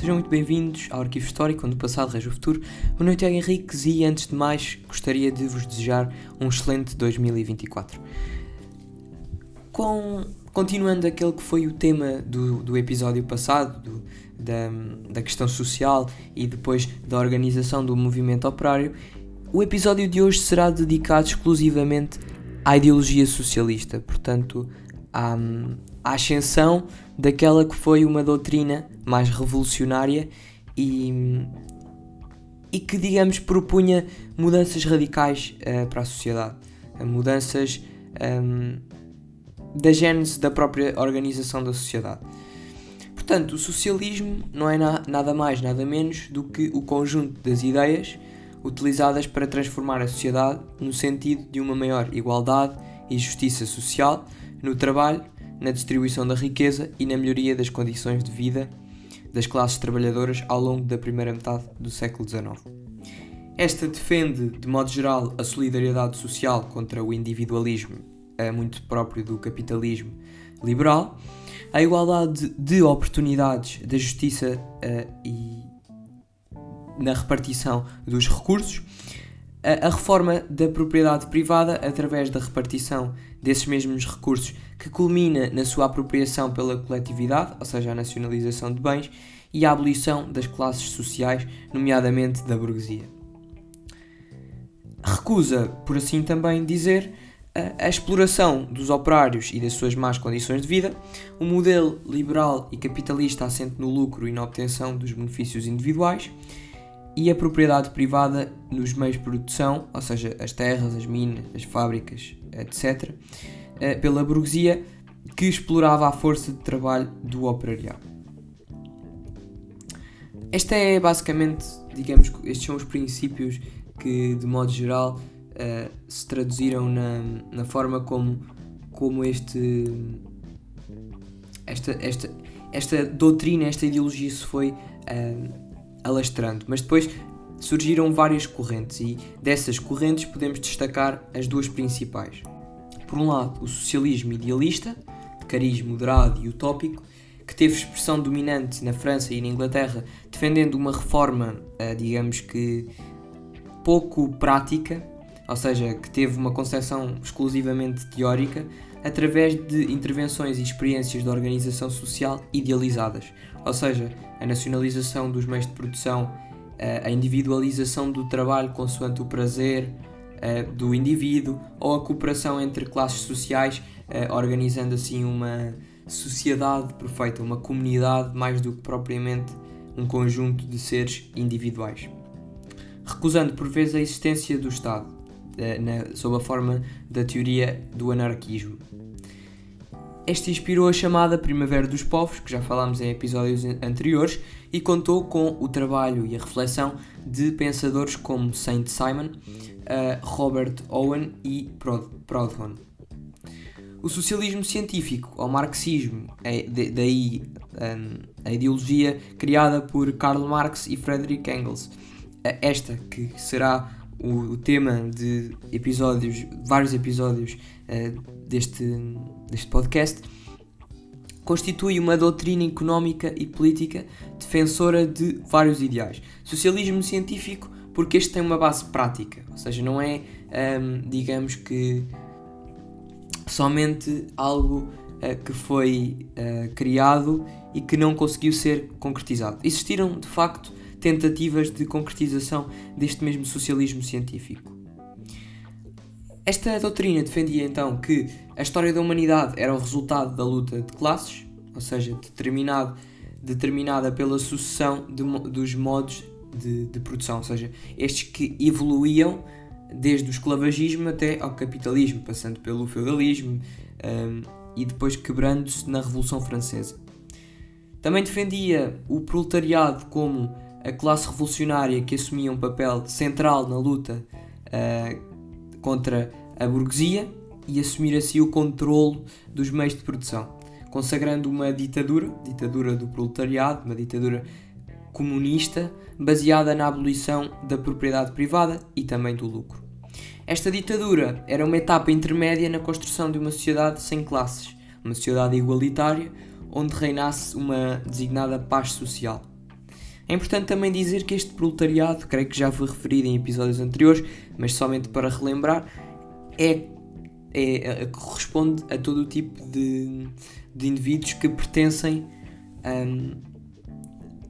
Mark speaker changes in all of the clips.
Speaker 1: Sejam muito bem-vindos ao Arquivo Histórico, onde o passado rege o futuro. Meu nome é Henriques e, antes de mais, gostaria de vos desejar um excelente 2024. Com, continuando aquele que foi o tema do, do episódio passado, do, da, da questão social e depois da organização do movimento operário, o episódio de hoje será dedicado exclusivamente à ideologia socialista, portanto, à, à ascensão daquela que foi uma doutrina mais revolucionária e, e que, digamos, propunha mudanças radicais uh, para a sociedade, uh, mudanças um, da gênese da própria organização da sociedade. Portanto, o socialismo não é na, nada mais, nada menos do que o conjunto das ideias utilizadas para transformar a sociedade no sentido de uma maior igualdade e justiça social no trabalho, na distribuição da riqueza e na melhoria das condições de vida das classes trabalhadoras ao longo da primeira metade do século XIX. Esta defende, de modo geral, a solidariedade social contra o individualismo, é muito próprio do capitalismo liberal, a igualdade de oportunidades da justiça uh, e na repartição dos recursos, a, a reforma da propriedade privada através da repartição desses mesmos recursos que culmina na sua apropriação pela coletividade, ou seja, a nacionalização de bens, e a abolição das classes sociais, nomeadamente da burguesia. Recusa, por assim também dizer, a, a exploração dos operários e das suas más condições de vida, o modelo liberal e capitalista assente no lucro e na obtenção dos benefícios individuais, e a propriedade privada nos meios de produção, ou seja, as terras, as minas, as fábricas, etc., eh, pela burguesia que explorava a força de trabalho do operariado. Esta é basicamente, digamos, estes são os princípios que, de modo geral, uh, se traduziram na, na forma como, como este, esta, esta, esta doutrina, esta ideologia se foi uh, alastrando. Mas depois surgiram várias correntes e dessas correntes podemos destacar as duas principais. Por um lado, o socialismo idealista, de cariz moderado e utópico, que teve expressão dominante na França e na Inglaterra, defendendo uma reforma, eh, digamos que pouco prática, ou seja, que teve uma concepção exclusivamente teórica, através de intervenções e experiências de organização social idealizadas, ou seja, a nacionalização dos meios de produção, eh, a individualização do trabalho consoante o prazer, uh, do indivíduo ou a cooperação entre classes sociais, uh, organizando assim uma sociedade perfeita, uma comunidade mais do que propriamente um conjunto de seres individuais. Recusando por vezes a existência do Estado, na, sob a forma da teoria do anarquismo. Esta inspirou a chamada Primavera dos Povos, que já falámos em episódios anteriores, e contou com o trabalho e a reflexão de pensadores como Saint Simon, uh, Robert Owen e Proudhon. O socialismo científico, ou marxismo, é daí um, a ideologia criada por Karl Marx e Friedrich Engels. Esta que será o, o tema de episódios, vários episódios uh, deste, deste podcast, constitui uma doutrina económica e política defensora de vários ideais. Socialismo científico porque este tem uma base prática, ou seja, não é, um, digamos que, somente algo uh, que foi uh, criado e que não conseguiu ser concretizado. Existiram, de facto, tentativas de concretização deste mesmo socialismo científico. Esta doutrina defendia então que a história da humanidade era o resultado da luta de classes, ou seja, determinada pela sucessão de, dos modos de, de produção, ou seja, estes que evoluíam desde o esclavagismo até ao capitalismo, passando pelo feudalismo um, e depois quebrando-se na Revolução Francesa. Também defendia o proletariado como a classe revolucionária que assumia um papel central na luta uh, contra a burguesia e assumir assim o controle dos meios de produção, consagrando uma ditadura, ditadura do proletariado, uma ditadura comunista baseada na abolição da propriedade privada e também do lucro. Esta ditadura era uma etapa intermédia na construção de uma sociedade sem classes, uma sociedade igualitária onde reinasse uma designada paz social. É importante também dizer que este proletariado, creio que já foi referido em episódios anteriores, mas somente para relembrar, é, é, é corresponde a todo o tipo de, de indivíduos que pertencem um,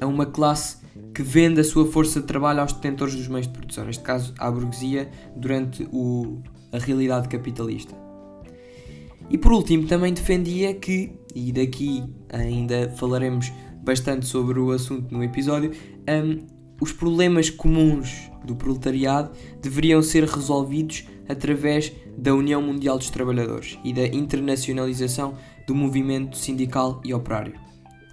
Speaker 1: a uma classe que vende a sua força de trabalho aos detentores dos meios de produção, neste caso à burguesia, durante o, a realidade capitalista. E por último, também defendia que, e daqui ainda falaremos bastante sobre o assunto no episódio, um, os problemas comuns do proletariado deveriam ser resolvidos através da União Mundial dos Trabalhadores e da internacionalização do movimento sindical e operário,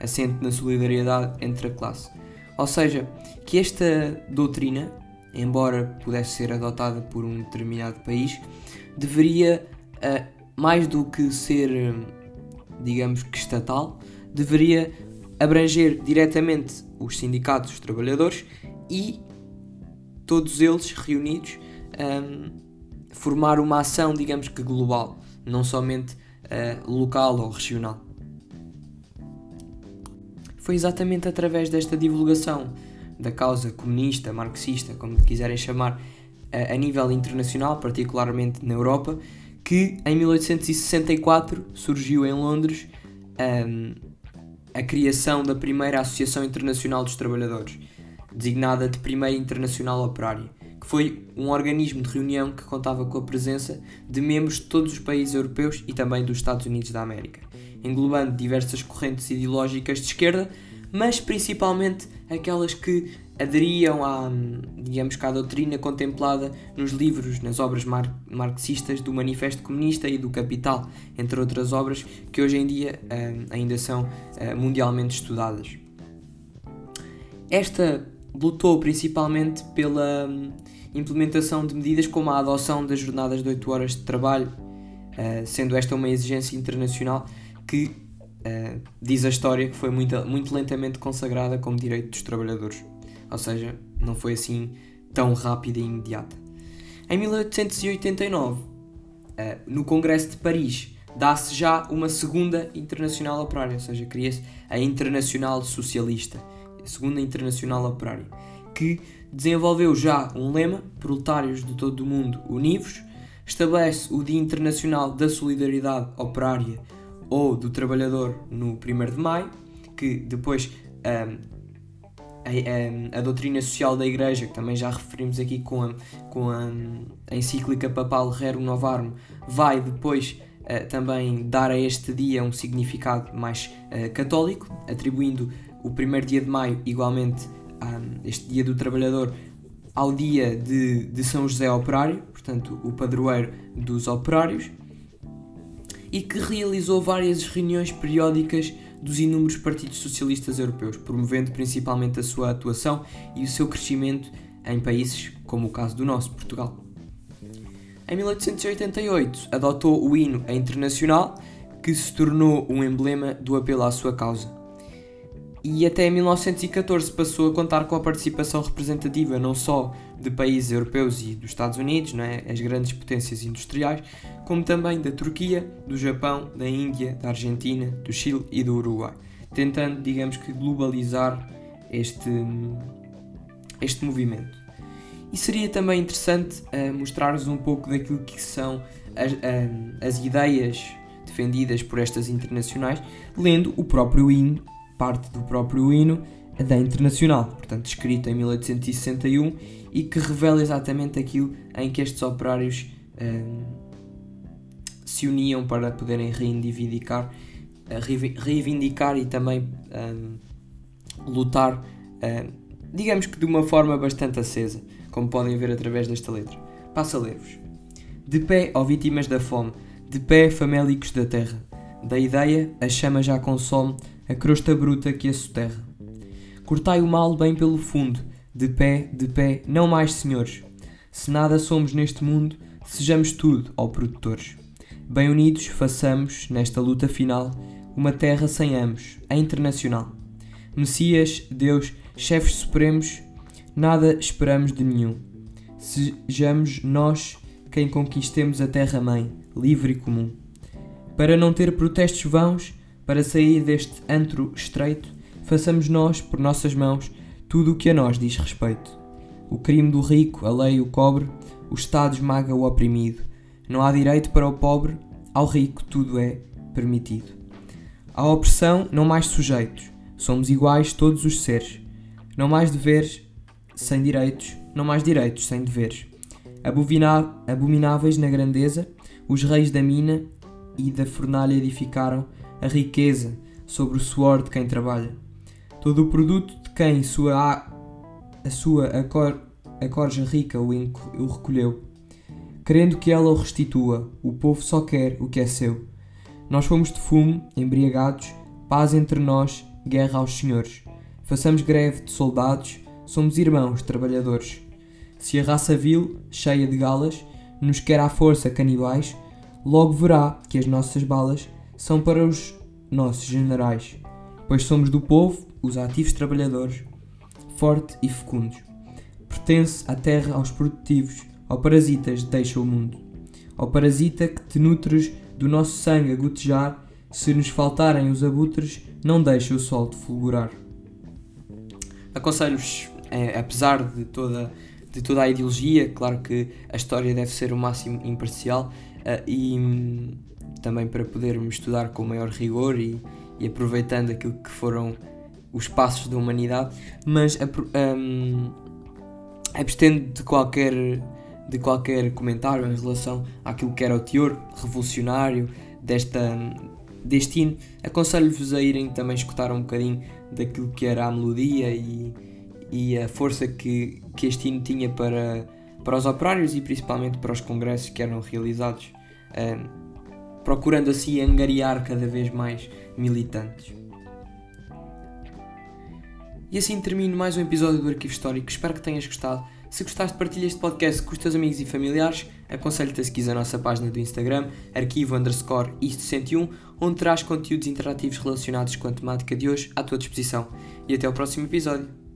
Speaker 1: assente na solidariedade entre a classe. Ou seja, que esta doutrina, embora pudesse ser adotada por um determinado país, deveria, uh, mais do que ser, digamos que estatal, deveria abranger diretamente os sindicatos dos trabalhadores e todos eles reunidos um, formar uma ação, digamos que global, não somente uh, local ou regional. Foi exatamente através desta divulgação da causa comunista, marxista, como quiserem chamar, a, nível internacional, particularmente na Europa, que em 1864 surgiu em Londres um, a criação da primeira Associação Internacional dos Trabalhadores, designada de Primeira Internacional Operária, que foi um organismo de reunião que contava com a presença de membros de todos os países europeus e também dos Estados Unidos da América, englobando diversas correntes ideológicas de esquerda, mas principalmente aquelas que aderiam à, digamos à doutrina contemplada nos livros, nas obras mar marxistas do Manifesto Comunista e do Capital, entre outras obras que hoje em dia uh, ainda são uh, mundialmente estudadas. Esta lutou principalmente pela um, implementação de medidas como a adoção das jornadas de 8 horas de trabalho, uh, sendo esta uma exigência internacional que diz a história que foi muito, muito lentamente consagrada como direito dos trabalhadores ou seja, não foi assim tão rápida e imediata. Em 1889, eh, no Congresso de Paris, dá-se já uma segunda Internacional Operária, ou seja, cria-se a Internacional Socialista, a segunda Internacional Operária, que desenvolveu já um lema, proletários de todo o mundo univos, estabelece o Dia Internacional da Solidariedade Operária ou do Trabalhador no 1 de Maio, que depois um, ehm, a, a, a, doutrina social da Igreja, que também já referimos aqui com a, com a, a encíclica papal Rerum Novarum, vai depois uh, também dar a este dia um significado mais uh, católico, atribuindo o primeiro dia de maio, igualmente, um, este dia do trabalhador, ao dia de, de São José Operário, portanto, o padroeiro dos operários, e que realizou várias reuniões periódicas dos inúmeros partidos socialistas europeus, promovendo principalmente a sua atuação e o seu crescimento em países como o caso do nosso, Portugal. Em 1888 adotou o hino internacional, que se tornou um emblema do apelo à sua causa. E até 1914 passou a contar com a participação representativa não só de países europeus e dos Estados Unidos, não é? as grandes potências industriais, como também da Turquia, do Japão, da Índia, da Argentina, do Chile e do Uruguai, tentando, digamos que, globalizar este, este movimento. E seria também interessante uh, mostrar-vos um pouco daquilo que são as, uh, as ideias defendidas por estas internacionais, lendo o próprio hino, parte do próprio hino da Internacional, portanto escrito em 1861 e que revela exatamente aquilo em que estes operários um, se uniam para poderem reivindicar, reivindicar e também um, lutar, uh, digamos que de uma forma bastante acesa, como podem ver através desta letra. Passa a ler-vos. De pé, ó vítimas da fome, de pé, famélicos da terra, da ideia a chama já consome a crosta bruta que a soterra. Cortai o mal bem pelo fundo, de pé, de pé, não mais senhores. Se nada somos neste mundo, sejamos tudo, ó produtores. Bem unidos, façamos, nesta luta final, uma terra sem ambos, a internacional. Messias, Deus, chefes supremos, nada esperamos de nenhum. Sejamos nós quem conquistemos a terra-mãe, livre e comum. Para não ter protestos vãos, para sair deste antro estreito, façamos nós, por nossas mãos, tudo o que a nós diz respeito. O crime do rico, a lei o cobre, o Estado esmaga o oprimido. Não há direito para o pobre, ao rico tudo é permitido. À opressão, não mais sujeitos, somos iguais todos os seres. Não mais deveres sem direitos, não mais direitos sem deveres. Abomináveis na grandeza, os reis da mina e da fornalha edificaram a riqueza sobre o suor de quem trabalha. Todo o produto de quem sua a sua acor, rica o, o recolheu. Querendo que ela o restitua, o povo só quer o que é seu. Nós fomos de fumo, embriagados, paz entre nós, guerra aos senhores. Façamos greve de soldados, somos irmãos trabalhadores. Se a raça vil, cheia de galas, nos quer à força canibais, logo verá que as nossas balas são para os nossos generais, pois somos do povo, os ativos trabalhadores, forte e fecundos. Pertence à terra aos produtivos, ao parasitas deixa o mundo. Ao parasita que te nutres do nosso sangue a gotejar, se nos faltarem os abutres, não deixa o sol de fulgurar. Aconselho-vos, é, apesar de toda, de toda a ideologia, claro que a história deve ser o máximo imparcial uh, e um, também para podermos estudar com maior rigor e, e aproveitando aquilo que foram os passos da humanidade, mas um, abstendo de qualquer, de qualquer comentário em relação àquilo que era o teor revolucionário desta, deste hino. Aconselho-vos a irem também escutar um bocadinho daquilo que era a melodia e, e a força que, que este hino tinha para, para os operários e principalmente para os congressos que eram realizados, um, procurando assim angariar cada vez mais militantes. E assim termino mais um episódio do Arquivo Histórico. Espero que tenhas gostado. Se gostaste, partilha este podcast com os teus amigos e familiares. Aconselho-te a seguir a nossa página do Instagram, arquivo underscore isto 101, onde terás conteúdos interativos relacionados com a temática de hoje à tua disposição. E até ao próximo episódio.